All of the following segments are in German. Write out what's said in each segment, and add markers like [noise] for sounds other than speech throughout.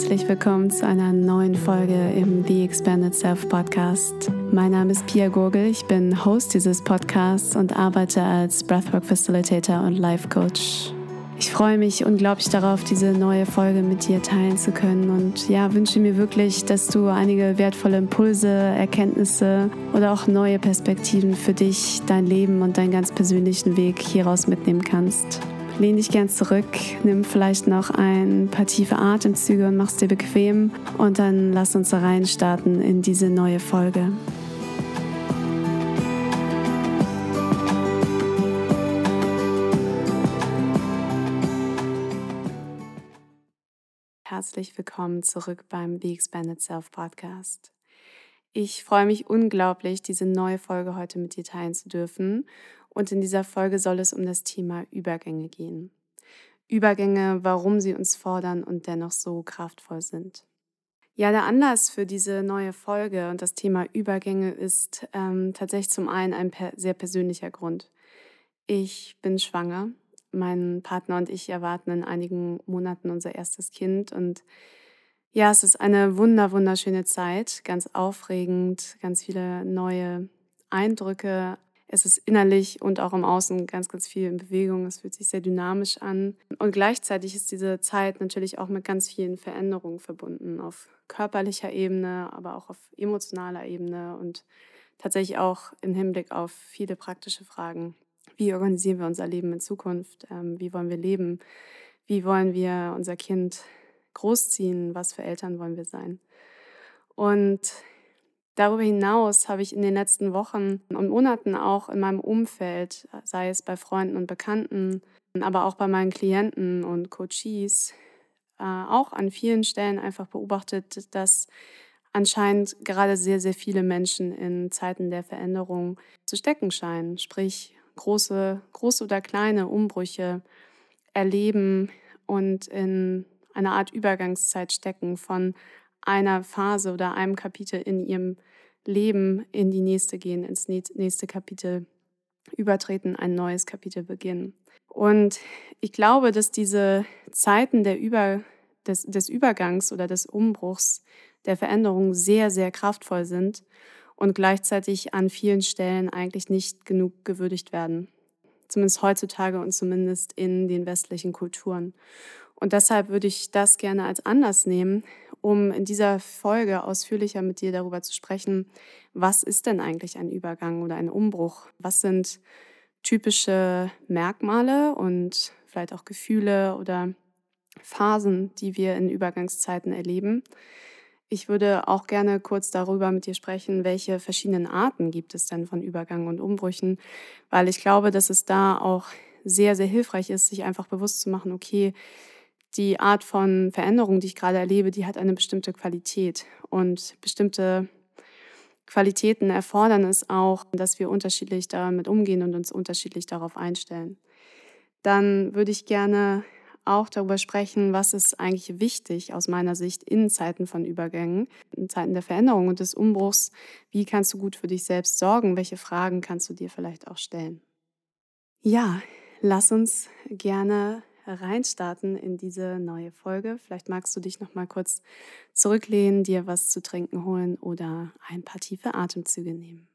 Herzlich willkommen zu einer neuen Folge im The Expanded Self Podcast. Mein Name ist Pia Gurgel, ich bin Host dieses Podcasts und arbeite als Breathwork Facilitator und Life Coach. Ich freue mich unglaublich darauf, diese neue Folge mit dir teilen zu können und ja, wünsche mir wirklich, dass du einige wertvolle Impulse, Erkenntnisse oder auch neue Perspektiven für dich, dein Leben und deinen ganz persönlichen Weg hieraus mitnehmen kannst. Lehn dich gern zurück, nimm vielleicht noch ein paar tiefe Atemzüge und mach's dir bequem und dann lass uns reinstarten in diese neue Folge. Herzlich willkommen zurück beim The Expanded Self Podcast. Ich freue mich unglaublich, diese neue Folge heute mit dir teilen zu dürfen und in dieser Folge soll es um das Thema Übergänge gehen. Übergänge, warum sie uns fordern und dennoch so kraftvoll sind. Ja, der Anlass für diese neue Folge und das Thema Übergänge ist ähm, tatsächlich zum einen ein per sehr persönlicher Grund. Ich bin schwanger. Mein Partner und ich erwarten in einigen Monaten unser erstes Kind und ja, es ist eine wunder, wunderschöne Zeit, ganz aufregend, ganz viele neue Eindrücke, es ist innerlich und auch im Außen ganz, ganz viel in Bewegung. Es fühlt sich sehr dynamisch an. Und gleichzeitig ist diese Zeit natürlich auch mit ganz vielen Veränderungen verbunden. Auf körperlicher Ebene, aber auch auf emotionaler Ebene und tatsächlich auch im Hinblick auf viele praktische Fragen. Wie organisieren wir unser Leben in Zukunft? Ähm, wie wollen wir leben? Wie wollen wir unser Kind großziehen? Was für Eltern wollen wir sein? Und Darüber hinaus habe ich in den letzten Wochen und Monaten auch in meinem Umfeld, sei es bei Freunden und Bekannten, aber auch bei meinen Klienten und Coaches, äh, auch an vielen Stellen einfach beobachtet, dass anscheinend gerade sehr, sehr viele Menschen in Zeiten der Veränderung zu stecken scheinen. Sprich, große, große oder kleine Umbrüche erleben und in einer Art Übergangszeit stecken von einer Phase oder einem Kapitel in ihrem Leben in die nächste gehen, ins nächste Kapitel übertreten, ein neues Kapitel beginnen. Und ich glaube, dass diese Zeiten der Über, des, des Übergangs oder des Umbruchs, der Veränderung sehr, sehr kraftvoll sind und gleichzeitig an vielen Stellen eigentlich nicht genug gewürdigt werden. Zumindest heutzutage und zumindest in den westlichen Kulturen. Und deshalb würde ich das gerne als Anlass nehmen, um in dieser Folge ausführlicher mit dir darüber zu sprechen, was ist denn eigentlich ein Übergang oder ein Umbruch? Was sind typische Merkmale und vielleicht auch Gefühle oder Phasen, die wir in Übergangszeiten erleben? Ich würde auch gerne kurz darüber mit dir sprechen, welche verschiedenen Arten gibt es denn von Übergang und Umbrüchen, weil ich glaube, dass es da auch sehr, sehr hilfreich ist, sich einfach bewusst zu machen, okay, die Art von Veränderung, die ich gerade erlebe, die hat eine bestimmte Qualität. Und bestimmte Qualitäten erfordern es auch, dass wir unterschiedlich damit umgehen und uns unterschiedlich darauf einstellen. Dann würde ich gerne auch darüber sprechen, was ist eigentlich wichtig aus meiner Sicht in Zeiten von Übergängen, in Zeiten der Veränderung und des Umbruchs. Wie kannst du gut für dich selbst sorgen? Welche Fragen kannst du dir vielleicht auch stellen? Ja, lass uns gerne reinstarten in diese neue Folge. Vielleicht magst du dich noch mal kurz zurücklehnen, dir was zu trinken holen oder ein paar tiefe Atemzüge nehmen.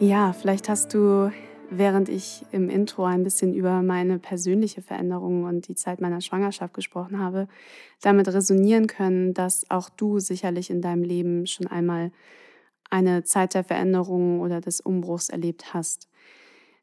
Ja, vielleicht hast du während ich im Intro ein bisschen über meine persönliche Veränderung und die Zeit meiner Schwangerschaft gesprochen habe, damit resonieren können, dass auch du sicherlich in deinem Leben schon einmal eine Zeit der Veränderung oder des Umbruchs erlebt hast.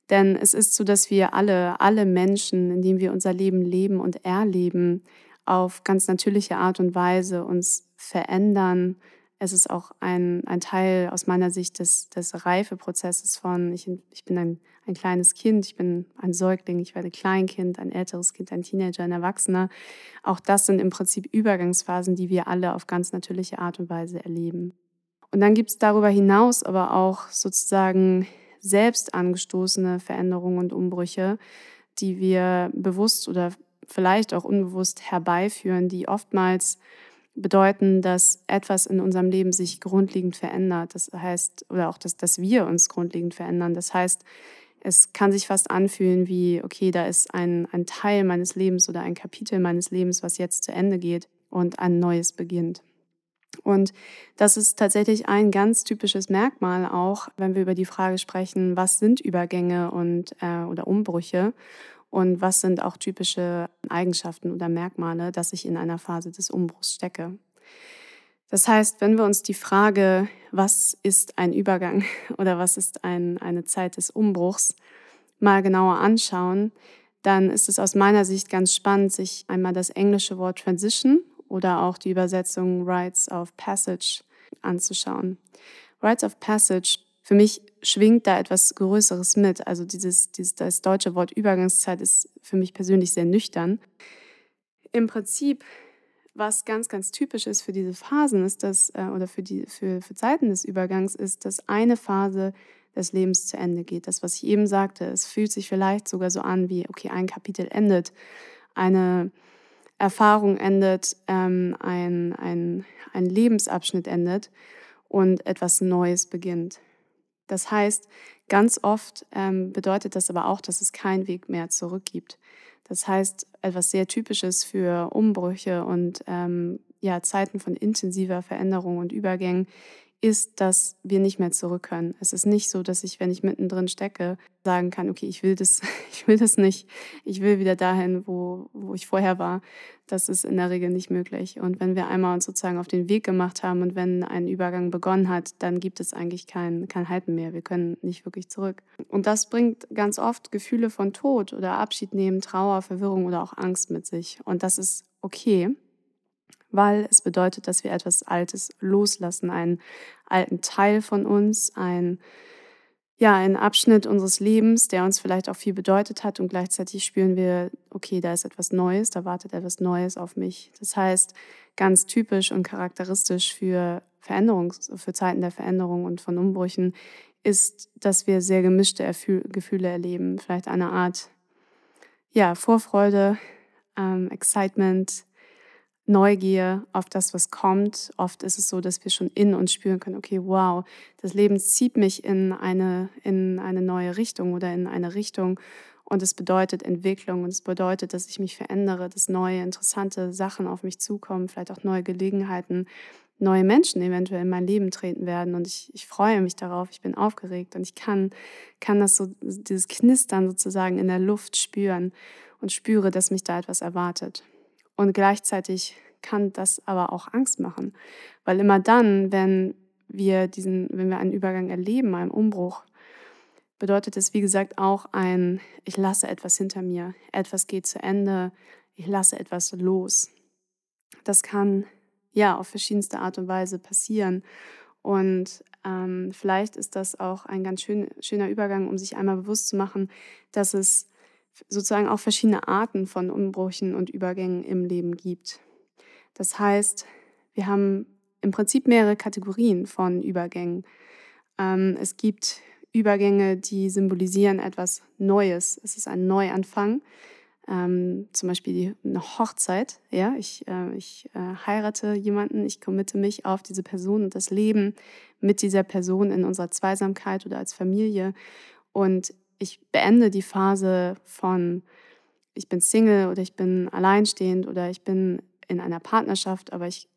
Denn es ist so, dass wir alle, alle Menschen, in denen wir unser Leben leben und erleben, auf ganz natürliche Art und Weise uns verändern, es ist auch ein, ein Teil aus meiner Sicht des, des Reifeprozesses von, ich, ich bin ein, ein kleines Kind, ich bin ein Säugling, ich werde Kleinkind, ein älteres Kind, ein Teenager, ein Erwachsener. Auch das sind im Prinzip Übergangsphasen, die wir alle auf ganz natürliche Art und Weise erleben. Und dann gibt es darüber hinaus aber auch sozusagen selbst angestoßene Veränderungen und Umbrüche, die wir bewusst oder vielleicht auch unbewusst herbeiführen, die oftmals bedeuten, dass etwas in unserem Leben sich grundlegend verändert. Das heißt, oder auch, dass, dass wir uns grundlegend verändern. Das heißt, es kann sich fast anfühlen wie, okay, da ist ein, ein Teil meines Lebens oder ein Kapitel meines Lebens, was jetzt zu Ende geht und ein neues beginnt. Und das ist tatsächlich ein ganz typisches Merkmal auch, wenn wir über die Frage sprechen, was sind Übergänge und, äh, oder Umbrüche und was sind auch typische Eigenschaften oder Merkmale, dass ich in einer Phase des Umbruchs stecke. Das heißt, wenn wir uns die Frage, was ist ein Übergang [laughs] oder was ist ein, eine Zeit des Umbruchs, mal genauer anschauen, dann ist es aus meiner Sicht ganz spannend, sich einmal das englische Wort Transition oder auch die Übersetzung Rites of Passage anzuschauen. Rites of Passage, für mich schwingt da etwas Größeres mit. Also dieses, dieses das deutsche Wort Übergangszeit ist für mich persönlich sehr nüchtern. Im Prinzip, was ganz, ganz typisch ist für diese Phasen, ist das, äh, oder für, die, für, für Zeiten des Übergangs, ist, dass eine Phase des Lebens zu Ende geht. Das, was ich eben sagte, es fühlt sich vielleicht sogar so an wie, okay, ein Kapitel endet, eine Erfahrung endet, ähm, ein, ein, ein Lebensabschnitt endet und etwas Neues beginnt. Das heißt, ganz oft ähm, bedeutet das aber auch, dass es keinen Weg mehr zurück gibt. Das heißt, etwas sehr Typisches für Umbrüche und ähm, ja, Zeiten von intensiver Veränderung und Übergängen ist, dass wir nicht mehr zurück können. Es ist nicht so, dass ich, wenn ich mittendrin stecke, sagen kann, okay, ich will das, [laughs] ich will das nicht, ich will wieder dahin, wo, wo ich vorher war. Das ist in der Regel nicht möglich. Und wenn wir einmal uns sozusagen auf den Weg gemacht haben und wenn ein Übergang begonnen hat, dann gibt es eigentlich kein, kein Halten mehr. Wir können nicht wirklich zurück. Und das bringt ganz oft Gefühle von Tod oder Abschied nehmen, Trauer, Verwirrung oder auch Angst mit sich. Und das ist okay weil es bedeutet, dass wir etwas Altes loslassen, einen alten Teil von uns, ein ja, ein Abschnitt unseres Lebens, der uns vielleicht auch viel bedeutet hat und gleichzeitig spüren wir, okay, da ist etwas Neues, da wartet etwas Neues auf mich. Das heißt, ganz typisch und charakteristisch für Veränderungs für Zeiten der Veränderung und von Umbrüchen ist, dass wir sehr gemischte Gefühle erleben, vielleicht eine Art ja, Vorfreude, ähm, Excitement, Neugier auf das, was kommt. Oft ist es so, dass wir schon in uns spüren können, okay, wow, das Leben zieht mich in eine, in eine neue Richtung oder in eine Richtung. Und es bedeutet Entwicklung und es bedeutet, dass ich mich verändere, dass neue, interessante Sachen auf mich zukommen, vielleicht auch neue Gelegenheiten, neue Menschen eventuell in mein Leben treten werden. Und ich, ich freue mich darauf, ich bin aufgeregt und ich kann, kann das so, dieses Knistern sozusagen in der Luft spüren und spüre, dass mich da etwas erwartet. Und gleichzeitig kann das aber auch Angst machen, weil immer dann, wenn wir diesen, wenn wir einen Übergang erleben, einen Umbruch, bedeutet es, wie gesagt, auch ein, ich lasse etwas hinter mir, etwas geht zu Ende, ich lasse etwas los. Das kann ja auf verschiedenste Art und Weise passieren. Und ähm, vielleicht ist das auch ein ganz schön, schöner Übergang, um sich einmal bewusst zu machen, dass es sozusagen auch verschiedene Arten von Umbrüchen und Übergängen im Leben gibt. Das heißt, wir haben im Prinzip mehrere Kategorien von Übergängen. Ähm, es gibt Übergänge, die symbolisieren etwas Neues. Es ist ein Neuanfang. Ähm, zum Beispiel die, eine Hochzeit. Ja, ich, äh, ich äh, heirate jemanden, ich committe mich auf diese Person und das Leben mit dieser Person in unserer Zweisamkeit oder als Familie. Und ich beende die Phase von, ich bin Single oder ich bin alleinstehend oder ich bin in einer Partnerschaft, aber ich,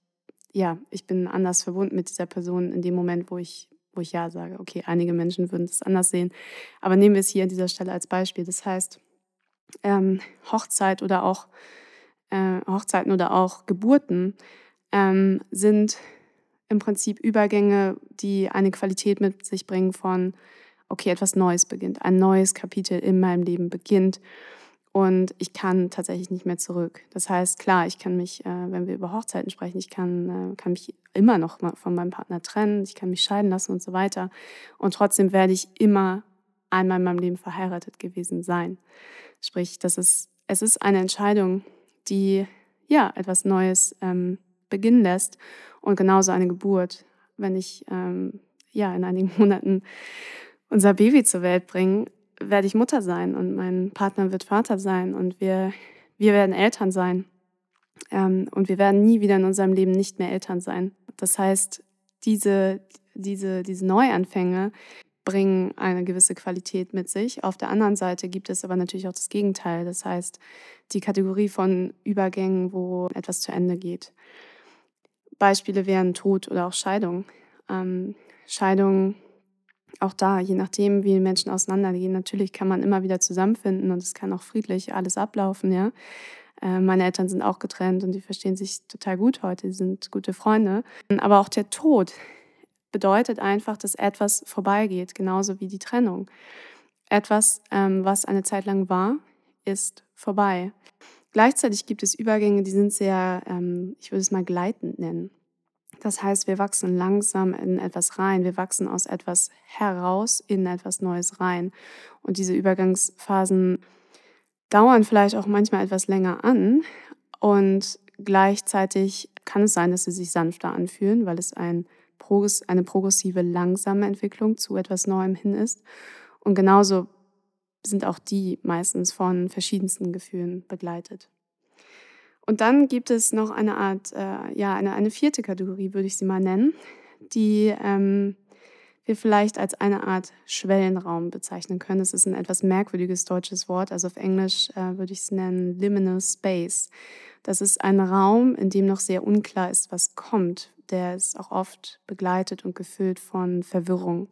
ja, ich bin anders verbunden mit dieser Person in dem Moment, wo ich, wo ich Ja sage. Okay, einige Menschen würden es anders sehen, aber nehmen wir es hier an dieser Stelle als Beispiel. Das heißt, ähm, Hochzeit oder auch äh, Hochzeiten oder auch Geburten ähm, sind im Prinzip Übergänge, die eine Qualität mit sich bringen von okay, etwas Neues beginnt, ein neues Kapitel in meinem Leben beginnt und ich kann tatsächlich nicht mehr zurück. Das heißt, klar, ich kann mich, äh, wenn wir über Hochzeiten sprechen, ich kann, äh, kann mich immer noch von meinem Partner trennen, ich kann mich scheiden lassen und so weiter. Und trotzdem werde ich immer einmal in meinem Leben verheiratet gewesen sein. Sprich, das ist, es ist eine Entscheidung, die ja etwas Neues ähm, beginnen lässt und genauso eine Geburt. Wenn ich ähm, ja in einigen [laughs] Monaten unser Baby zur Welt bringen, werde ich Mutter sein und mein Partner wird Vater sein und wir Wir werden Eltern sein. Ähm, und wir werden nie wieder in unserem Leben nicht mehr Eltern sein. Das heißt, diese, diese, diese Neuanfänge bringen eine gewisse Qualität mit sich. Auf der anderen Seite gibt es aber natürlich auch das Gegenteil. Das heißt, die Kategorie von Übergängen, wo etwas zu Ende geht. Beispiele wären Tod oder auch Scheidung. Ähm, Scheidung, auch da, je nachdem, wie Menschen auseinandergehen, natürlich kann man immer wieder zusammenfinden und es kann auch friedlich alles ablaufen, ja. Äh, meine Eltern sind auch getrennt und die verstehen sich total gut heute, die sind gute Freunde. Aber auch der Tod bedeutet einfach, dass etwas vorbeigeht, genauso wie die Trennung. Etwas, ähm, was eine Zeit lang war, ist vorbei. Gleichzeitig gibt es Übergänge, die sind sehr, ähm, ich würde es mal gleitend nennen. Das heißt, wir wachsen langsam in etwas rein, wir wachsen aus etwas heraus in etwas Neues rein. Und diese Übergangsphasen dauern vielleicht auch manchmal etwas länger an und gleichzeitig kann es sein, dass sie sich sanfter anfühlen, weil es ein, eine progressive, langsame Entwicklung zu etwas Neuem hin ist. Und genauso sind auch die meistens von verschiedensten Gefühlen begleitet. Und dann gibt es noch eine Art, äh, ja, eine, eine vierte Kategorie, würde ich sie mal nennen, die ähm, wir vielleicht als eine Art Schwellenraum bezeichnen können. Es ist ein etwas merkwürdiges deutsches Wort, also auf Englisch äh, würde ich es nennen Liminal Space. Das ist ein Raum, in dem noch sehr unklar ist, was kommt. Der ist auch oft begleitet und gefüllt von Verwirrung.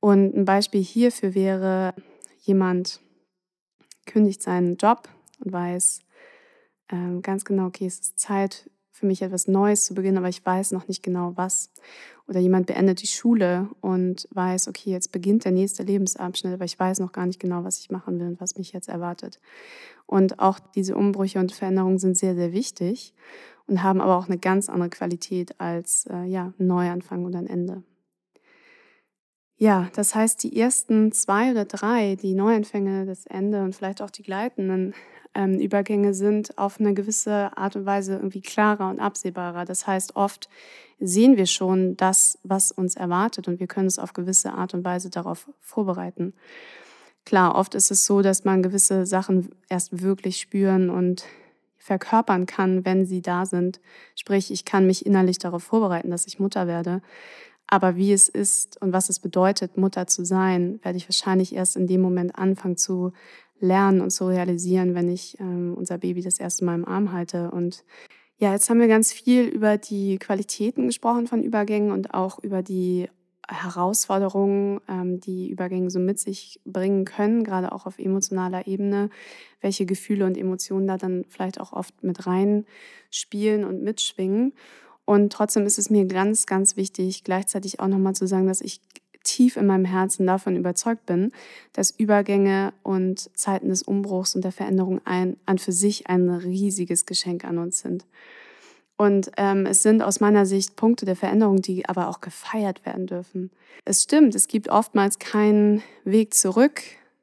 Und ein Beispiel hierfür wäre, jemand kündigt seinen Job und weiß äh, ganz genau, okay, es ist Zeit für mich etwas Neues zu beginnen, aber ich weiß noch nicht genau was. Oder jemand beendet die Schule und weiß, okay, jetzt beginnt der nächste Lebensabschnitt, aber ich weiß noch gar nicht genau, was ich machen will und was mich jetzt erwartet. Und auch diese Umbrüche und Veränderungen sind sehr, sehr wichtig und haben aber auch eine ganz andere Qualität als äh, ja, ein Neuanfang oder ein Ende. Ja, das heißt, die ersten zwei oder drei, die Neuanfänge, das Ende und vielleicht auch die gleitenden ähm, Übergänge sind auf eine gewisse Art und Weise irgendwie klarer und absehbarer. Das heißt, oft sehen wir schon das, was uns erwartet und wir können es auf gewisse Art und Weise darauf vorbereiten. Klar, oft ist es so, dass man gewisse Sachen erst wirklich spüren und verkörpern kann, wenn sie da sind. Sprich, ich kann mich innerlich darauf vorbereiten, dass ich Mutter werde. Aber wie es ist und was es bedeutet, Mutter zu sein, werde ich wahrscheinlich erst in dem Moment anfangen zu lernen und zu realisieren, wenn ich ähm, unser Baby das erste Mal im Arm halte. Und ja, jetzt haben wir ganz viel über die Qualitäten gesprochen von Übergängen und auch über die Herausforderungen, ähm, die Übergänge so mit sich bringen können, gerade auch auf emotionaler Ebene, welche Gefühle und Emotionen da dann vielleicht auch oft mit reinspielen und mitschwingen. Und trotzdem ist es mir ganz, ganz wichtig, gleichzeitig auch nochmal zu sagen, dass ich tief in meinem Herzen davon überzeugt bin, dass Übergänge und Zeiten des Umbruchs und der Veränderung ein, an für sich ein riesiges Geschenk an uns sind. Und ähm, es sind aus meiner Sicht Punkte der Veränderung, die aber auch gefeiert werden dürfen. Es stimmt, es gibt oftmals keinen Weg zurück.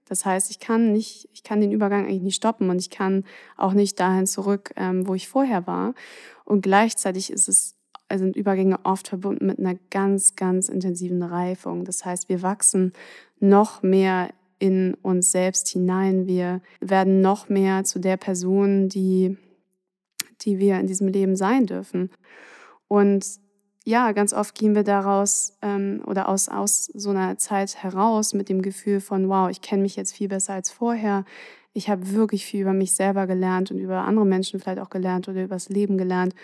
Das heißt, ich kann nicht, ich kann den Übergang eigentlich nicht stoppen und ich kann auch nicht dahin zurück, ähm, wo ich vorher war. Und gleichzeitig ist es, sind Übergänge oft verbunden mit einer ganz, ganz intensiven Reifung. Das heißt, wir wachsen noch mehr in uns selbst hinein. Wir werden noch mehr zu der Person, die, die wir in diesem Leben sein dürfen. Und ja, ganz oft gehen wir daraus ähm, oder aus, aus so einer Zeit heraus mit dem Gefühl von, wow, ich kenne mich jetzt viel besser als vorher. Ich habe wirklich viel über mich selber gelernt und über andere Menschen vielleicht auch gelernt oder über das Leben gelernt.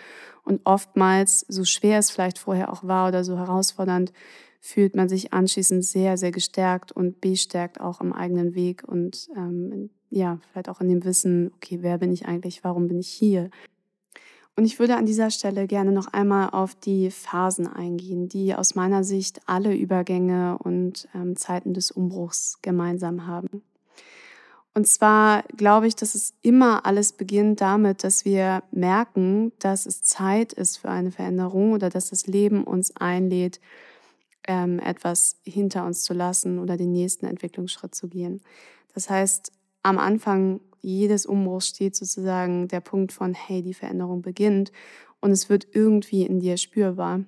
Und oftmals, so schwer es vielleicht vorher auch war oder so herausfordernd, fühlt man sich anschließend sehr, sehr gestärkt und bestärkt auch am eigenen Weg und ähm, ja, vielleicht auch in dem Wissen, okay, wer bin ich eigentlich, warum bin ich hier? Und ich würde an dieser Stelle gerne noch einmal auf die Phasen eingehen, die aus meiner Sicht alle Übergänge und ähm, Zeiten des Umbruchs gemeinsam haben. Und zwar glaube ich, dass es immer alles beginnt damit, dass wir merken, dass es Zeit ist für eine Veränderung oder dass das Leben uns einlädt, ähm, etwas hinter uns zu lassen oder den nächsten Entwicklungsschritt zu gehen. Das heißt, am Anfang jedes Umbruchs steht sozusagen der Punkt von, hey, die Veränderung beginnt und es wird irgendwie in dir spürbar.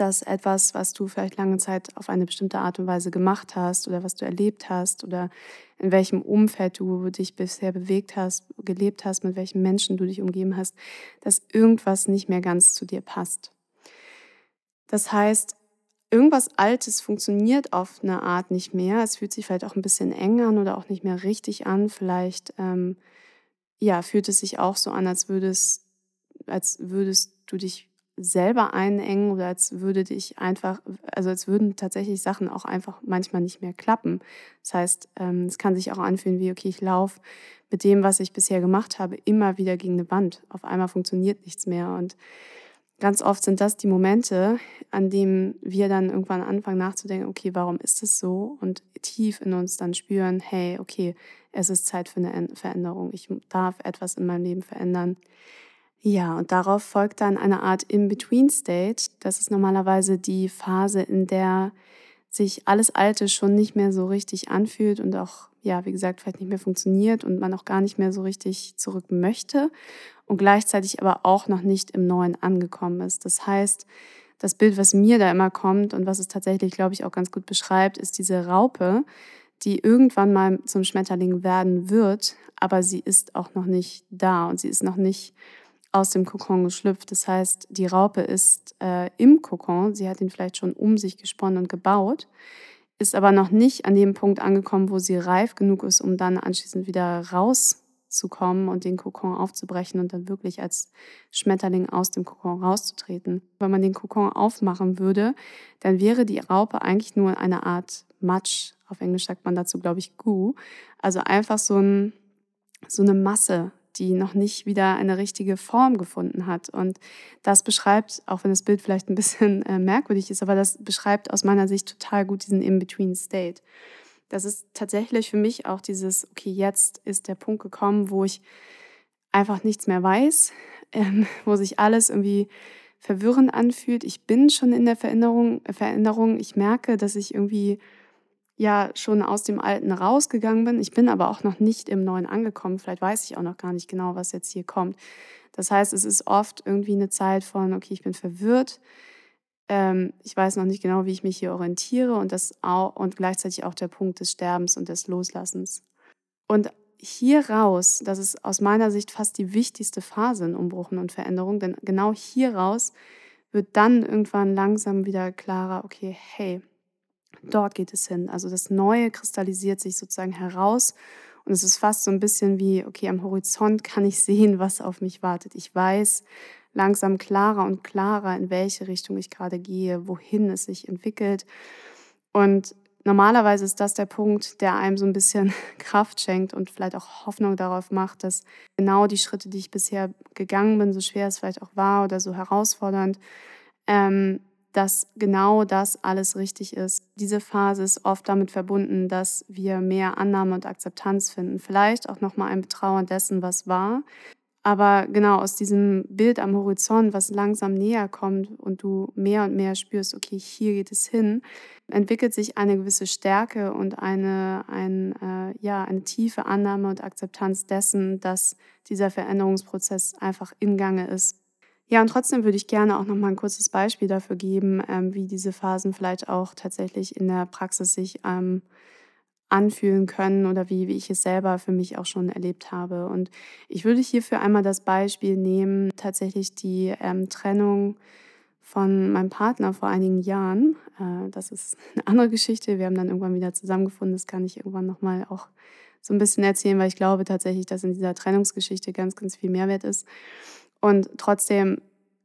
Dass etwas, was du vielleicht lange Zeit auf eine bestimmte Art und Weise gemacht hast oder was du erlebt hast oder in welchem Umfeld du dich bisher bewegt hast, gelebt hast, mit welchen Menschen du dich umgeben hast, dass irgendwas nicht mehr ganz zu dir passt. Das heißt, irgendwas Altes funktioniert auf eine Art nicht mehr. Es fühlt sich vielleicht auch ein bisschen eng an oder auch nicht mehr richtig an. Vielleicht ähm, ja, fühlt es sich auch so an, als würdest, als würdest du dich selber einengen oder als würde dich einfach, also als würden tatsächlich Sachen auch einfach manchmal nicht mehr klappen. Das heißt, ähm, es kann sich auch anfühlen wie, okay, ich laufe mit dem, was ich bisher gemacht habe, immer wieder gegen eine Wand. Auf einmal funktioniert nichts mehr. Und ganz oft sind das die Momente, an denen wir dann irgendwann anfangen nachzudenken, okay, warum ist es so? Und tief in uns dann spüren, hey, okay, es ist Zeit für eine Veränderung. Ich darf etwas in meinem Leben verändern. Ja, und darauf folgt dann eine Art In-Between-State. Das ist normalerweise die Phase, in der sich alles Alte schon nicht mehr so richtig anfühlt und auch, ja, wie gesagt, vielleicht nicht mehr funktioniert und man auch gar nicht mehr so richtig zurück möchte und gleichzeitig aber auch noch nicht im Neuen angekommen ist. Das heißt, das Bild, was mir da immer kommt und was es tatsächlich, glaube ich, auch ganz gut beschreibt, ist diese Raupe, die irgendwann mal zum Schmetterling werden wird, aber sie ist auch noch nicht da und sie ist noch nicht aus dem Kokon geschlüpft. Das heißt, die Raupe ist äh, im Kokon, sie hat ihn vielleicht schon um sich gesponnen und gebaut, ist aber noch nicht an dem Punkt angekommen, wo sie reif genug ist, um dann anschließend wieder rauszukommen und den Kokon aufzubrechen und dann wirklich als Schmetterling aus dem Kokon rauszutreten. Wenn man den Kokon aufmachen würde, dann wäre die Raupe eigentlich nur eine Art Matsch. Auf Englisch sagt man dazu, glaube ich, Goo. Also einfach so, ein, so eine Masse, die noch nicht wieder eine richtige Form gefunden hat. Und das beschreibt, auch wenn das Bild vielleicht ein bisschen äh, merkwürdig ist, aber das beschreibt aus meiner Sicht total gut diesen In-Between-State. Das ist tatsächlich für mich auch dieses, okay, jetzt ist der Punkt gekommen, wo ich einfach nichts mehr weiß, [laughs] ähm, wo sich alles irgendwie verwirrend anfühlt. Ich bin schon in der Veränderung, Veränderung. Ich merke, dass ich irgendwie ja schon aus dem Alten rausgegangen bin. Ich bin aber auch noch nicht im Neuen angekommen. Vielleicht weiß ich auch noch gar nicht genau, was jetzt hier kommt. Das heißt, es ist oft irgendwie eine Zeit von, okay, ich bin verwirrt. Ähm, ich weiß noch nicht genau, wie ich mich hier orientiere und, das auch, und gleichzeitig auch der Punkt des Sterbens und des Loslassens. Und hier raus, das ist aus meiner Sicht fast die wichtigste Phase in Umbruchen und Veränderung, denn genau hier raus wird dann irgendwann langsam wieder klarer, okay, hey, Dort geht es hin. Also das Neue kristallisiert sich sozusagen heraus und es ist fast so ein bisschen wie, okay, am Horizont kann ich sehen, [laughs] was auf mich wartet. Ich weiß langsam klarer und klarer, in welche Richtung ich gerade gehe, wohin es sich entwickelt. Und normalerweise ist das der Punkt, der einem so ein bisschen [laughs] Kraft schenkt und vielleicht auch Hoffnung darauf macht, dass genau die Schritte, die ich bisher gegangen bin, so schwer es vielleicht auch war oder so herausfordernd, ähm, dass genau das alles richtig ist. Diese Phase ist oft damit verbunden, dass wir mehr Annahme und Akzeptanz finden. Vielleicht auch nochmal ein Betrauern dessen, was war. Aber genau aus diesem Bild am Horizont, was langsam näher kommt und du mehr und mehr spürst, okay, hier geht es hin, entwickelt sich eine gewisse Stärke und eine, ein, äh, ja, eine tiefe Annahme und Akzeptanz dessen, dass dieser Veränderungsprozess einfach in Gange ist. Ja, und trotzdem würde ich gerne auch noch mal ein kurzes Beispiel dafür geben, ähm, wie diese Phasen vielleicht auch tatsächlich in der Praxis sich ähm, anfühlen können oder wie, wie ich es selber für mich auch schon erlebt habe. Und ich würde hierfür einmal das Beispiel nehmen, tatsächlich die ähm, Trennung von meinem Partner vor einigen Jahren. Äh, das ist [laughs] eine andere Geschichte. Wir haben dann irgendwann wieder zusammengefunden. Das kann ich irgendwann noch mal auch so ein bisschen erzählen, weil ich glaube tatsächlich, dass in dieser Trennungsgeschichte ganz, ganz viel Mehrwert ist. Und trotzdem,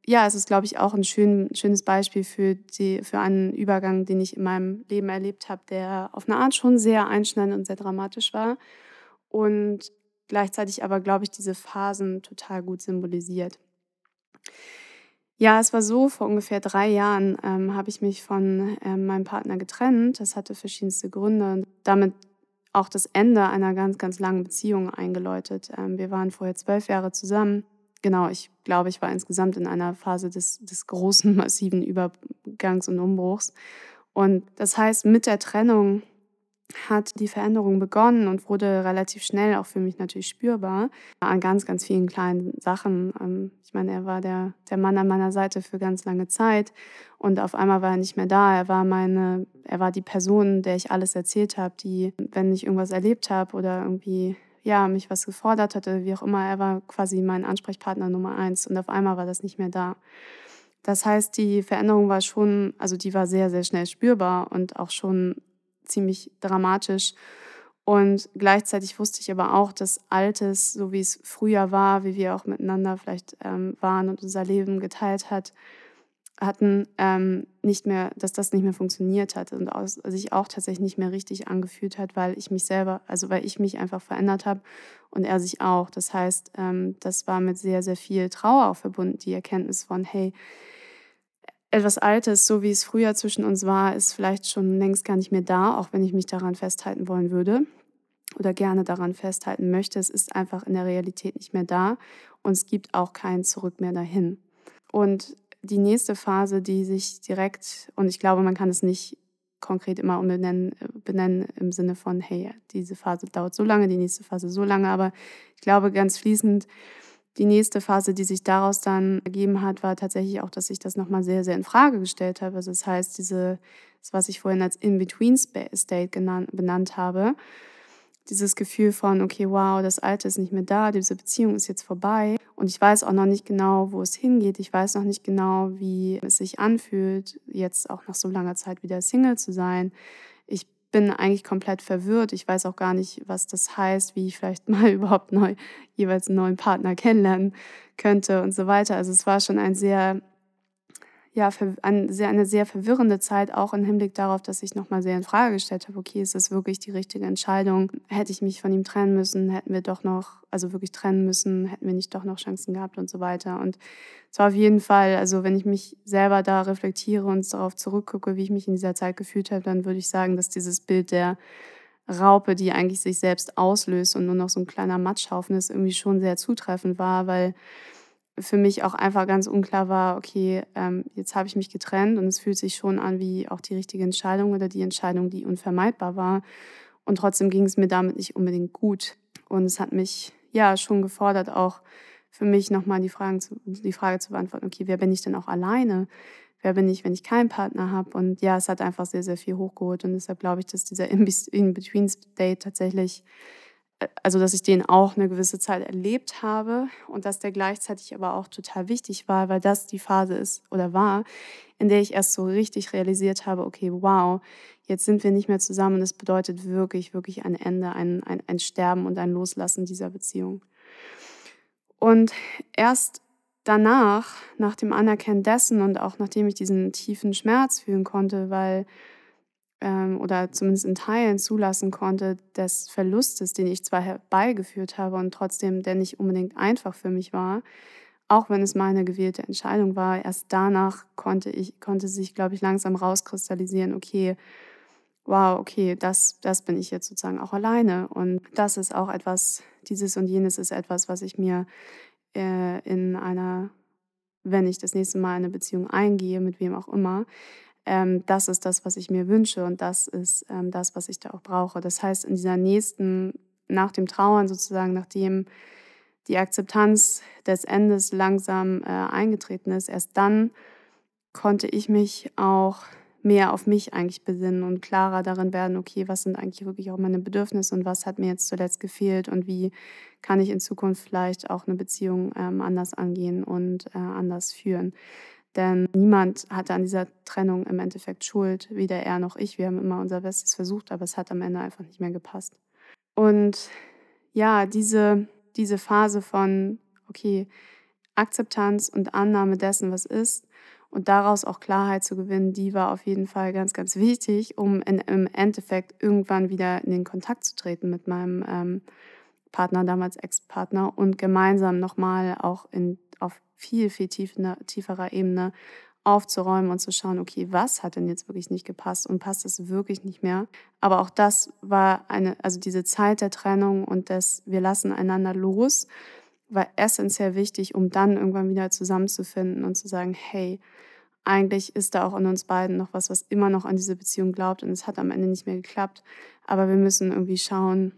ja, es ist, glaube ich, auch ein schön, schönes Beispiel für, die, für einen Übergang, den ich in meinem Leben erlebt habe, der auf eine Art schon sehr einschneidend und sehr dramatisch war. Und gleichzeitig aber, glaube ich, diese Phasen total gut symbolisiert. Ja, es war so, vor ungefähr drei Jahren ähm, habe ich mich von ähm, meinem Partner getrennt. Das hatte verschiedenste Gründe und damit auch das Ende einer ganz, ganz langen Beziehung eingeläutet. Ähm, wir waren vorher zwölf Jahre zusammen genau, ich glaube, ich war insgesamt in einer Phase des, des großen, [laughs] massiven Übergangs und Umbruchs. Und das heißt, mit der Trennung hat die Veränderung begonnen und wurde relativ schnell auch für mich natürlich spürbar an ganz, ganz vielen kleinen Sachen. Ähm, ich meine, er war der, der Mann an meiner Seite für ganz lange Zeit und auf einmal war er nicht mehr da. Er war meine, er war die Person, der ich alles erzählt habe, die, wenn ich irgendwas erlebt habe oder irgendwie ja, mich was gefordert hatte, wie auch immer, er war quasi mein Ansprechpartner Nummer eins und auf einmal war das nicht mehr da. Das heißt, die Veränderung war schon, also die war sehr, sehr schnell spürbar und auch schon ziemlich dramatisch. Und gleichzeitig wusste ich aber auch, dass Altes, so wie es früher war, wie wir auch miteinander vielleicht ähm, waren und unser Leben geteilt hat, hatten, ähm, nicht mehr, dass das nicht mehr funktioniert hat und aus, sich auch tatsächlich nicht mehr richtig angefühlt hat, weil ich mich selber, also weil ich mich einfach verändert habe und er sich auch. Das heißt, ähm, das war mit sehr, sehr viel Trauer auch verbunden, die Erkenntnis von, hey, etwas Altes, so wie es früher zwischen uns war, ist vielleicht schon längst gar nicht mehr da, auch wenn ich mich daran festhalten wollen würde oder gerne daran festhalten möchte. Es ist einfach in der Realität nicht mehr da und es gibt auch kein Zurück mehr dahin. Und die nächste Phase, die sich direkt, und ich glaube, man kann es nicht konkret immer umbenennen, benennen im Sinne von, hey, diese Phase dauert so lange, die nächste Phase so lange, aber ich glaube ganz fließend, die nächste Phase, die sich daraus dann ergeben hat, war tatsächlich auch, dass ich das nochmal sehr, sehr in Frage gestellt habe. Also das heißt, diese, das, was ich vorhin als In-Between-State benannt habe, dieses Gefühl von, okay, wow, das Alte ist nicht mehr da, diese Beziehung ist jetzt vorbei und ich weiß auch noch nicht genau, wo es hingeht. Ich weiß noch nicht genau, wie es sich anfühlt, jetzt auch nach so langer Zeit wieder Single zu sein. Ich bin eigentlich komplett verwirrt. Ich weiß auch gar nicht, was das heißt, wie ich vielleicht [laughs] mal überhaupt neu jeweils einen neuen Partner kennenlernen könnte und so weiter. Also es war schon ein sehr ja, eine sehr, verwirrende Zeit, auch im Hinblick darauf, dass ich nochmal sehr in Frage gestellt habe, okay, ist das wirklich die richtige Entscheidung? Hätte ich mich von ihm trennen müssen? Hätten wir doch noch, also wirklich trennen müssen? Hätten wir nicht doch noch Chancen gehabt und so weiter? Und zwar auf jeden Fall, also wenn ich mich selber da reflektiere und darauf zurückgucke, wie ich mich in dieser Zeit gefühlt habe, dann würde ich sagen, dass dieses Bild der Raupe, die eigentlich sich selbst auslöst und nur noch so ein kleiner Matschhaufen ist, irgendwie schon sehr zutreffend war, weil für mich auch einfach ganz unklar war, okay, ähm, jetzt habe ich mich getrennt und es fühlt sich schon an wie auch die richtige Entscheidung oder die Entscheidung, die unvermeidbar war. Und trotzdem ging es mir damit nicht unbedingt gut. Und es hat mich ja schon gefordert, auch für mich nochmal die, Fragen zu, die Frage zu beantworten, okay, wer bin ich denn auch alleine? Wer bin ich, wenn ich keinen Partner habe? Und ja, es hat einfach sehr, sehr viel hochgeholt. Und deshalb glaube ich, dass dieser [laughs] In-Between-State tatsächlich also dass ich den auch eine gewisse Zeit erlebt habe und dass der gleichzeitig aber auch total wichtig war, weil das die Phase ist oder war, in der ich erst so richtig realisiert habe, okay, wow, jetzt sind wir nicht mehr zusammen es bedeutet wirklich, wirklich ein Ende, ein, ein, ein Sterben und ein Loslassen dieser Beziehung. Und erst danach, nach dem Anerkennen dessen und auch nachdem ich diesen tiefen Schmerz fühlen konnte, weil ähm, oder zumindest in Teilen zulassen konnte, des Verlustes, den ich zwar herbeigeführt habe und trotzdem der nicht unbedingt einfach für mich war, auch wenn es meine gewählte Entscheidung war, erst danach konnte ich, konnte sich, glaube ich, langsam rauskristallisieren, okay, wow, okay, das, das bin ich jetzt sozusagen auch alleine. Und das ist auch etwas, dieses und jenes ist etwas, was ich mir äh, in einer, wenn ich das nächste Mal eine Beziehung eingehe, mit wem auch immer, ähm, das ist das, was ich mir wünsche und das ist ähm, das, was ich da auch brauche. Das heißt, in dieser nächsten, nach dem Trauern sozusagen, nachdem die Akzeptanz des Endes langsam äh, eingetreten ist, erst dann konnte ich mich auch mehr auf mich eigentlich besinnen und klarer darin werden, okay, was sind eigentlich wirklich auch meine Bedürfnisse und was hat mir jetzt zuletzt gefehlt und wie kann ich in Zukunft vielleicht auch eine Beziehung ähm, anders angehen und äh, anders führen. Denn niemand hatte an dieser Trennung im Endeffekt Schuld, weder er noch ich. Wir haben immer unser Bestes versucht, aber es hat am Ende einfach nicht mehr gepasst. Und ja, diese, diese Phase von, okay, Akzeptanz und Annahme dessen, was ist, und daraus auch Klarheit zu gewinnen, die war auf jeden Fall ganz, ganz wichtig, um in, im Endeffekt irgendwann wieder in den Kontakt zu treten mit meinem ähm, Partner, damals Ex-Partner, und gemeinsam nochmal auch in, auf viel, viel tiefer, tieferer Ebene aufzuräumen und zu schauen, okay, was hat denn jetzt wirklich nicht gepasst und passt es wirklich nicht mehr? Aber auch das war eine, also diese Zeit der Trennung und des wir lassen einander los, war essentiell wichtig, um dann irgendwann wieder zusammenzufinden und zu sagen, hey, eigentlich ist da auch in uns beiden noch was, was immer noch an diese Beziehung glaubt und es hat am Ende nicht mehr geklappt. Aber wir müssen irgendwie schauen,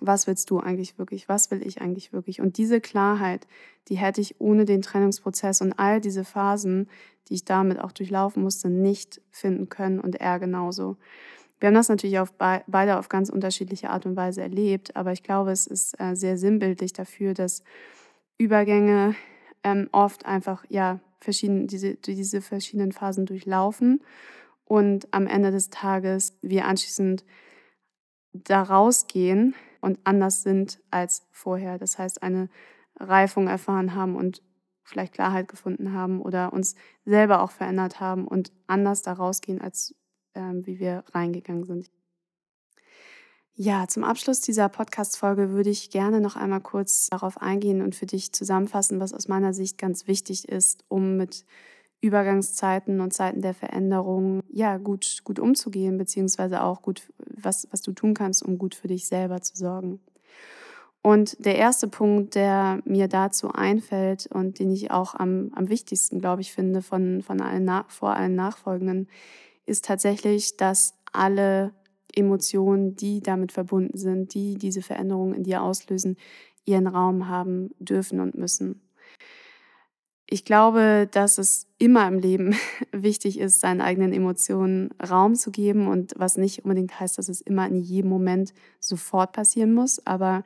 was willst du eigentlich wirklich? Was will ich eigentlich wirklich? Und diese Klarheit, die hätte ich ohne den Trennungsprozess und all diese Phasen, die ich damit auch durchlaufen musste, nicht finden können und er genauso. Wir haben das natürlich auf be beide auf ganz unterschiedliche Art und Weise erlebt, aber ich glaube, es ist äh, sehr sinnbildlich dafür, dass Übergänge ähm, oft einfach ja verschieden, diese, diese verschiedenen Phasen durchlaufen und am Ende des Tages wir anschließend da rausgehen und anders sind als vorher. Das heißt, eine Reifung erfahren haben und vielleicht Klarheit gefunden haben oder uns selber auch verändert haben und anders da rausgehen, als ähm, wie wir reingegangen sind. Ja, zum Abschluss dieser Podcast-Folge würde ich gerne noch einmal kurz darauf eingehen und für dich zusammenfassen, was aus meiner Sicht ganz wichtig ist, um mit Übergangszeiten und Zeiten der Veränderung ja gut, gut umzugehen, beziehungsweise auch gut, was, was du tun kannst, um gut für dich selber zu sorgen. Und der erste Punkt, der mir dazu einfällt und den ich auch am, am wichtigsten, glaube ich, finde von, von allen vor allen nachfolgenden, ist tatsächlich, dass alle Emotionen, die damit verbunden sind, die diese Veränderungen in dir auslösen, ihren Raum haben dürfen und müssen. Ich glaube, dass es immer im Leben [laughs] wichtig ist, seinen eigenen Emotionen Raum zu geben und was nicht unbedingt heißt, dass es immer in jedem Moment sofort passieren muss, aber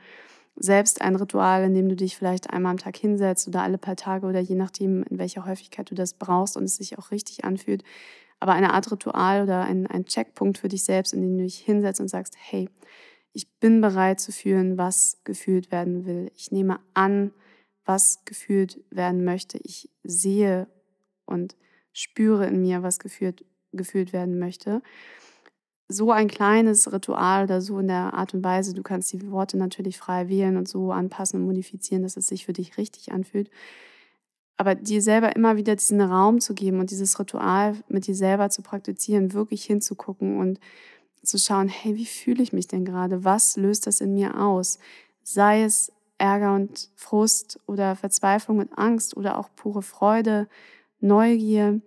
selbst ein Ritual, in dem du dich vielleicht einmal am Tag hinsetzt oder alle paar Tage oder je nachdem, in welcher Häufigkeit du das brauchst und es sich auch richtig anfühlt, aber eine Art Ritual oder ein, ein Checkpunkt für dich selbst, in dem du dich hinsetzt und sagst, hey, ich bin bereit zu fühlen, was gefühlt werden will. Ich nehme an, was gefühlt werden möchte. Ich sehe und spüre in mir, was gefühlt, gefühlt werden möchte. So ein kleines Ritual oder so in der Art und Weise, du kannst die Worte natürlich frei wählen und so anpassen und modifizieren, dass es sich für dich richtig anfühlt. Aber dir selber immer wieder diesen Raum zu geben und dieses Ritual mit dir selber zu praktizieren, wirklich hinzugucken und zu schauen, hey, wie fühle ich mich denn gerade? Was löst das in mir aus? Sei es Ärger und Frust oder Verzweiflung und Angst oder auch pure Freude, Neugier,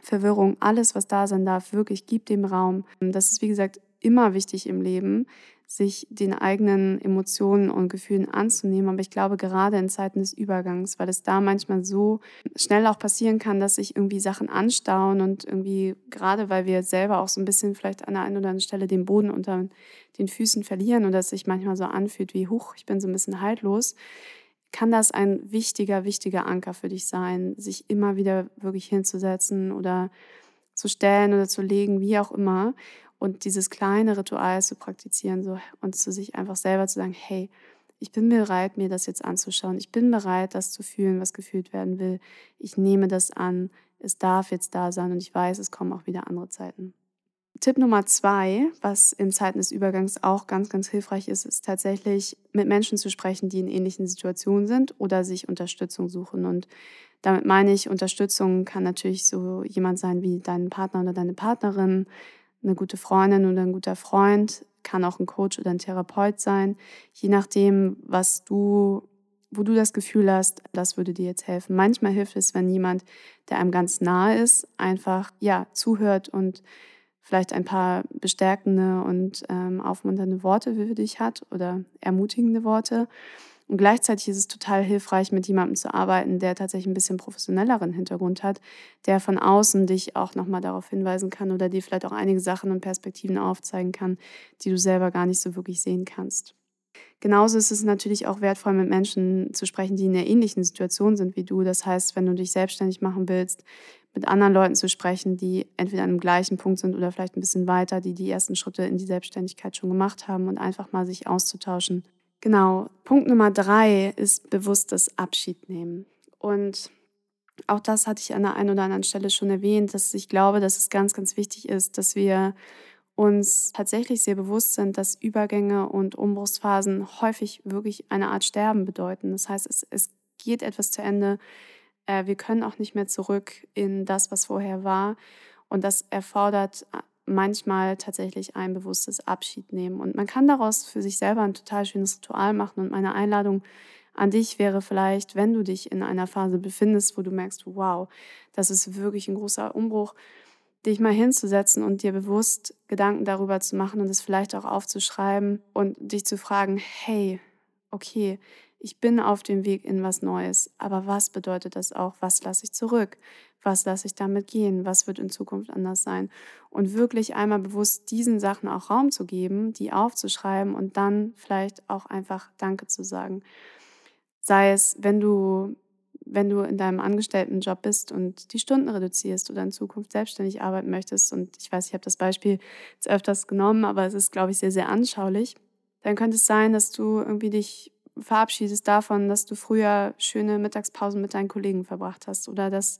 Verwirrung, alles, was da sein darf, wirklich gib dem Raum. Das ist, wie gesagt, immer wichtig im Leben, sich den eigenen Emotionen und Gefühlen anzunehmen. Aber ich glaube, gerade in Zeiten des Übergangs, weil es da manchmal so schnell auch passieren kann, dass sich irgendwie Sachen anstauen und irgendwie, gerade weil wir selber auch so ein bisschen vielleicht an der einen oder anderen Stelle den Boden unter den Füßen verlieren und es sich manchmal so anfühlt wie, huch, ich bin so ein bisschen haltlos, kann das ein wichtiger, wichtiger Anker für dich sein, sich immer wieder wirklich hinzusetzen oder zu stellen oder zu legen, wie auch immer und dieses kleine Ritual zu praktizieren so, und zu sich einfach selber zu sagen, hey, ich bin bereit, mir das jetzt anzuschauen. Ich bin bereit, das zu fühlen, was gefühlt werden will. Ich nehme das an. Es darf jetzt da sein und ich weiß, es kommen auch wieder andere Zeiten. Tipp Nummer zwei, was in Zeiten des Übergangs auch ganz, ganz hilfreich ist, ist tatsächlich mit Menschen zu sprechen, die in ähnlichen Situationen sind oder sich Unterstützung suchen. Und damit meine ich, Unterstützung kann natürlich so jemand sein wie dein Partner oder deine Partnerin, eine gute Freundin oder ein guter Freund, kann auch ein Coach oder ein Therapeut sein, je nachdem, was du, wo du das Gefühl hast, das würde dir jetzt helfen. Manchmal hilft es, wenn jemand, der einem ganz nahe ist, einfach ja zuhört und vielleicht ein paar bestärkende und ähm, aufmunternde Worte für dich hat oder ermutigende Worte. Und gleichzeitig ist es total hilfreich, mit jemandem zu arbeiten, der tatsächlich ein bisschen professionelleren Hintergrund hat, der von außen dich auch nochmal darauf hinweisen kann oder dir vielleicht auch einige Sachen und Perspektiven aufzeigen kann, die du selber gar nicht so wirklich sehen kannst. Genauso ist es natürlich auch wertvoll, mit Menschen zu sprechen, die in einer ähnlichen Situation sind wie du. Das heißt, wenn du dich selbstständig machen willst, mit anderen Leuten zu sprechen, die entweder an dem gleichen Punkt sind oder vielleicht ein bisschen weiter, die die ersten Schritte in die Selbstständigkeit schon gemacht haben und einfach mal sich auszutauschen Genau. Punkt Nummer drei ist bewusstes Abschied nehmen. Und auch das hatte ich an der einen oder anderen Stelle schon erwähnt, dass ich glaube, dass es ganz, ganz wichtig ist, dass wir uns tatsächlich sehr bewusst sind, dass Übergänge und Umbruchsphasen häufig wirklich eine Art Sterben bedeuten. Das heißt, es, es geht etwas zu Ende. Äh, wir können auch nicht mehr zurück in das, was vorher war. Und das erfordert manchmal tatsächlich ein bewusstes Abschied nehmen. Und man kann daraus für sich selber ein total schönes Ritual machen. Und meine Einladung an dich wäre vielleicht, wenn du dich in einer Phase befindest, wo du merkst, wow, das ist wirklich ein großer Umbruch, dich mal hinzusetzen und dir bewusst Gedanken darüber zu machen und es vielleicht auch aufzuschreiben und dich zu fragen, hey, okay, ich bin auf dem Weg in was Neues, aber was bedeutet das auch? Was lasse ich zurück? Was lasse ich damit gehen? Was wird in Zukunft anders sein? Und wirklich einmal bewusst diesen Sachen auch Raum zu geben, die aufzuschreiben und dann vielleicht auch einfach Danke zu sagen. Sei es, wenn du wenn du in deinem Angestelltenjob bist und die Stunden reduzierst oder in Zukunft selbstständig arbeiten möchtest, und ich weiß, ich habe das Beispiel jetzt öfters genommen, aber es ist, glaube ich, sehr, sehr anschaulich, dann könnte es sein, dass du irgendwie dich verabschiedest davon, dass du früher schöne Mittagspausen mit deinen Kollegen verbracht hast oder dass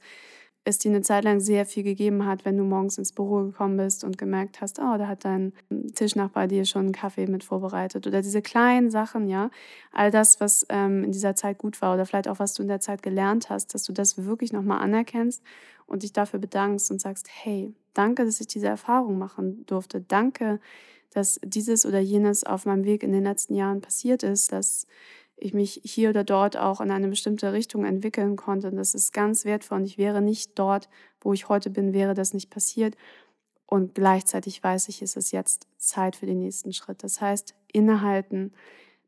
es dir eine Zeit lang sehr viel gegeben hat, wenn du morgens ins Büro gekommen bist und gemerkt hast, oh, da hat dein Tischnachbar dir schon einen Kaffee mit vorbereitet. Oder diese kleinen Sachen, ja. All das, was ähm, in dieser Zeit gut war oder vielleicht auch, was du in der Zeit gelernt hast, dass du das wirklich nochmal anerkennst und dich dafür bedankst und sagst, hey, danke, dass ich diese Erfahrung machen durfte. Danke, dass dieses oder jenes auf meinem Weg in den letzten Jahren passiert ist, dass ich mich hier oder dort auch in eine bestimmte Richtung entwickeln konnte. Und das ist ganz wertvoll. Und ich wäre nicht dort, wo ich heute bin, wäre das nicht passiert. Und gleichzeitig weiß ich, ist es jetzt Zeit für den nächsten Schritt. Das heißt, innehalten,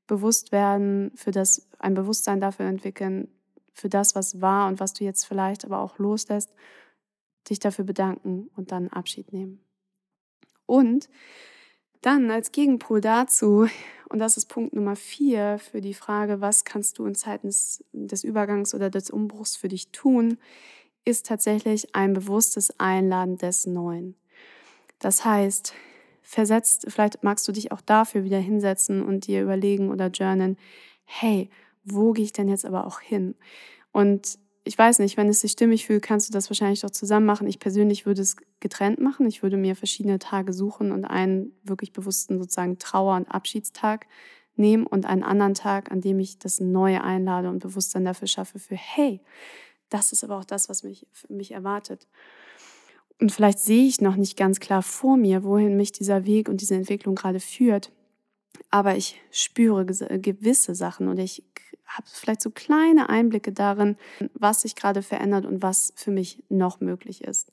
bewusst werden, für das, ein Bewusstsein dafür entwickeln, für das, was war und was du jetzt vielleicht aber auch loslässt, dich dafür bedanken und dann Abschied nehmen. Und dann als Gegenpol dazu, und das ist Punkt Nummer vier für die Frage, was kannst du in Zeiten des, des Übergangs oder des Umbruchs für dich tun, ist tatsächlich ein bewusstes Einladen des Neuen. Das heißt, versetzt, vielleicht magst du dich auch dafür wieder hinsetzen und dir überlegen oder journalen, hey, wo gehe ich denn jetzt aber auch hin? Und ich weiß nicht, wenn es sich stimmig fühlt, kannst du das wahrscheinlich doch zusammen machen. Ich persönlich würde es getrennt machen. Ich würde mir verschiedene Tage suchen und einen wirklich bewussten sozusagen Trauer- und Abschiedstag nehmen und einen anderen Tag, an dem ich das Neue einlade und Bewusstsein dafür schaffe für, hey, das ist aber auch das, was mich, mich erwartet. Und vielleicht sehe ich noch nicht ganz klar vor mir, wohin mich dieser Weg und diese Entwicklung gerade führt. Aber ich spüre gewisse Sachen und ich habe vielleicht so kleine Einblicke darin, was sich gerade verändert und was für mich noch möglich ist.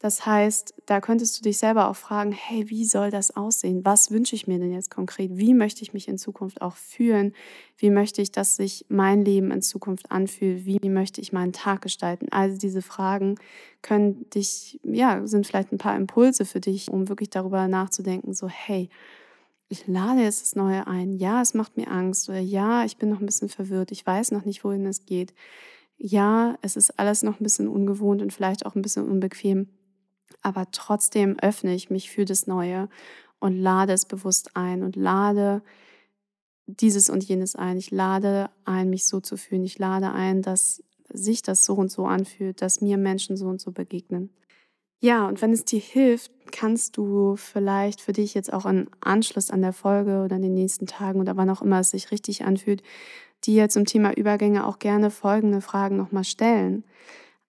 Das heißt, da könntest du dich selber auch fragen, hey, wie soll das aussehen? Was wünsche ich mir denn jetzt konkret? Wie möchte ich mich in Zukunft auch fühlen? Wie möchte ich, dass sich mein Leben in Zukunft anfühlt? Wie möchte ich meinen Tag gestalten? Also diese Fragen können dich, ja, sind vielleicht ein paar Impulse für dich, um wirklich darüber nachzudenken, so, hey, ich lade jetzt das Neue ein. Ja, es macht mir Angst oder ja, ich bin noch ein bisschen verwirrt. Ich weiß noch nicht, wohin es geht. Ja, es ist alles noch ein bisschen ungewohnt und vielleicht auch ein bisschen unbequem. Aber trotzdem öffne ich mich für das Neue und lade es bewusst ein und lade dieses und jenes ein. Ich lade ein, mich so zu fühlen. Ich lade ein, dass sich das so und so anfühlt, dass mir Menschen so und so begegnen. Ja, und wenn es dir hilft, kannst du vielleicht für dich jetzt auch im Anschluss an der Folge oder in den nächsten Tagen oder wann auch immer es sich richtig anfühlt, dir zum Thema Übergänge auch gerne folgende Fragen nochmal stellen.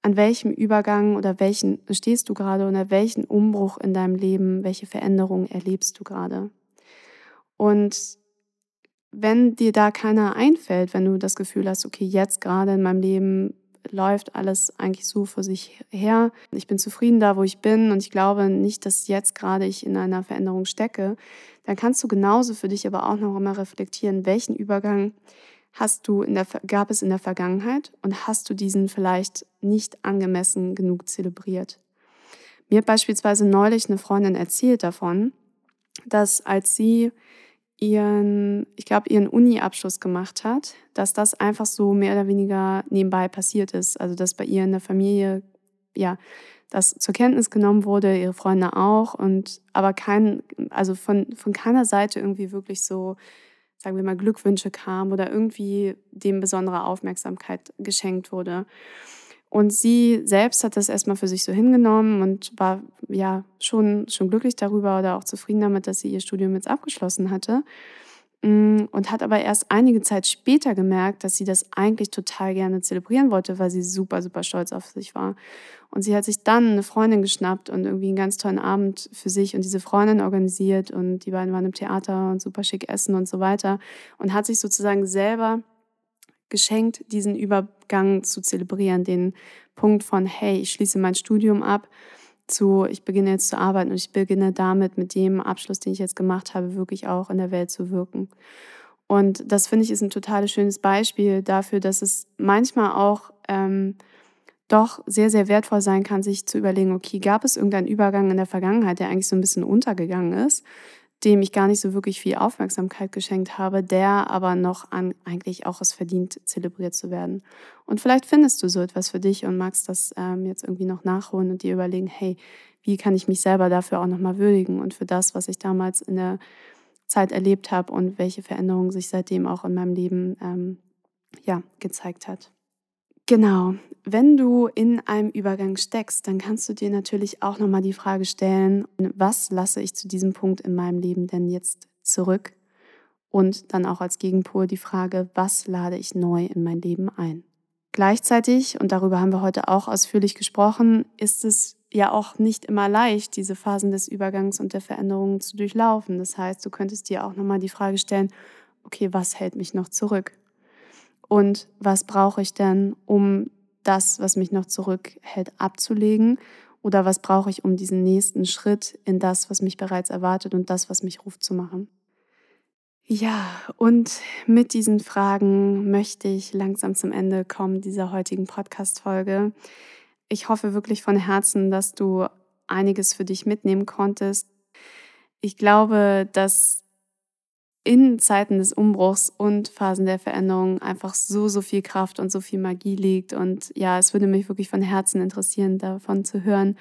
An welchem Übergang oder welchen stehst du gerade oder welchen Umbruch in deinem Leben, welche Veränderungen erlebst du gerade? Und wenn dir da keiner einfällt, wenn du das Gefühl hast, okay, jetzt gerade in meinem Leben läuft alles eigentlich so vor sich her. Ich bin zufrieden da, wo ich bin und ich glaube nicht, dass jetzt gerade ich in einer Veränderung stecke. Dann kannst du genauso für dich aber auch noch einmal reflektieren, welchen Übergang hast du in der, gab es in der Vergangenheit und hast du diesen vielleicht nicht angemessen genug zelebriert. Mir hat beispielsweise neulich eine Freundin erzählt davon, dass als sie ihren, ich glaube, ihren Uni-Abschluss gemacht hat, dass das einfach so mehr oder weniger nebenbei passiert ist. Also, dass bei ihr in der Familie, ja, das zur Kenntnis genommen wurde, ihre Freunde auch und aber kein, also von, von keiner Seite irgendwie wirklich so, sagen wir mal, Glückwünsche kam oder irgendwie dem besondere Aufmerksamkeit geschenkt wurde. Und sie selbst hat das erstmal für sich so hingenommen und war ja schon, schon glücklich darüber oder auch zufrieden damit, dass sie ihr Studium jetzt abgeschlossen hatte. Mm, und hat aber erst einige Zeit später gemerkt, dass sie das eigentlich total gerne zelebrieren wollte, weil sie super, super stolz auf sich war. Und sie hat sich dann eine Freundin geschnappt und irgendwie einen ganz tollen Abend für sich und diese Freundin organisiert und die beiden waren im Theater und super schick essen und so weiter und hat sich sozusagen selber geschenkt, diesen Übergang zu zelebrieren, den Punkt von, hey, ich schließe mein Studium ab, zu, ich beginne jetzt zu arbeiten und ich beginne damit, mit dem Abschluss, den ich jetzt gemacht habe, wirklich auch in der Welt zu wirken. Und das finde ich ist ein total schönes Beispiel dafür, dass es manchmal auch ähm, doch sehr, sehr wertvoll sein kann, sich zu überlegen, okay, gab es irgendeinen Übergang in der Vergangenheit, der eigentlich so ein bisschen untergegangen ist, dem ich gar nicht so wirklich viel Aufmerksamkeit geschenkt habe, der aber noch an, eigentlich auch es verdient, zelebriert zu werden. Und vielleicht findest du so etwas für dich und magst das ähm, jetzt irgendwie noch nachholen und dir überlegen, hey, wie kann ich mich selber dafür auch nochmal würdigen und für das, was ich damals in der Zeit erlebt habe und welche Veränderungen sich seitdem auch in meinem Leben ähm, ja, gezeigt hat. Genau, wenn du in einem Übergang steckst, dann kannst du dir natürlich auch nochmal die Frage stellen, was lasse ich zu diesem Punkt in meinem Leben denn jetzt zurück? Und dann auch als Gegenpol die Frage, was lade ich neu in mein Leben ein? Gleichzeitig, und darüber haben wir heute auch ausführlich gesprochen, ist es ja auch nicht immer leicht, diese Phasen des Übergangs und der Veränderungen zu durchlaufen. Das heißt, du könntest dir auch nochmal die Frage stellen, okay, was hält mich noch zurück? Und was brauche ich denn, um das, was mich noch zurückhält, abzulegen? Oder was brauche ich, um diesen nächsten Schritt in das, was mich bereits erwartet und das, was mich ruft, zu machen? Ja, und mit diesen Fragen möchte ich langsam zum Ende kommen dieser heutigen Podcast-Folge. Ich hoffe wirklich von Herzen, dass du einiges für dich mitnehmen konntest. Ich glaube, dass in Zeiten des Umbruchs und Phasen der Veränderung einfach so, so viel Kraft und so viel Magie liegt. Und ja, es würde mich wirklich von Herzen interessieren, davon zu hören,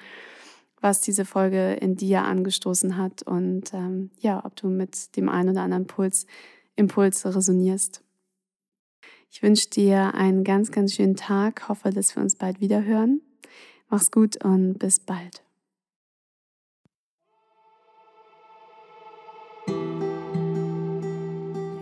was diese Folge in dir angestoßen hat und ähm, ja, ob du mit dem einen oder anderen Puls, Impuls resonierst. Ich wünsche dir einen ganz, ganz schönen Tag, hoffe, dass wir uns bald wieder hören. Mach's gut und bis bald.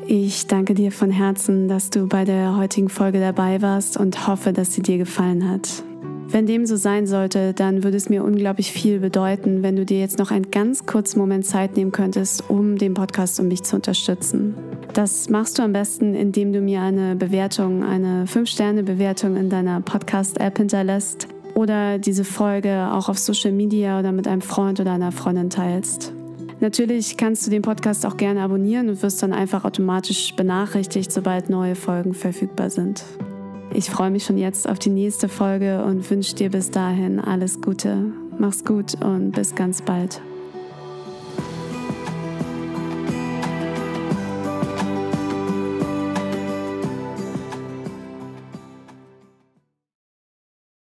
Ich danke dir von Herzen, dass du bei der heutigen Folge dabei warst und hoffe, dass sie dir gefallen hat. Wenn dem so sein sollte, dann würde es mir unglaublich viel bedeuten, wenn du dir jetzt noch einen ganz kurzen Moment Zeit nehmen könntest, um den Podcast und mich zu unterstützen. Das machst du am besten, indem du mir eine Bewertung, eine 5-Sterne-Bewertung in deiner Podcast-App hinterlässt oder diese Folge auch auf Social Media oder mit einem Freund oder einer Freundin teilst. Natürlich kannst du den Podcast auch gerne abonnieren und wirst dann einfach automatisch benachrichtigt, sobald neue Folgen verfügbar sind. Ich freue mich schon jetzt auf die nächste Folge und wünsche dir bis dahin alles Gute. Mach's gut und bis ganz bald.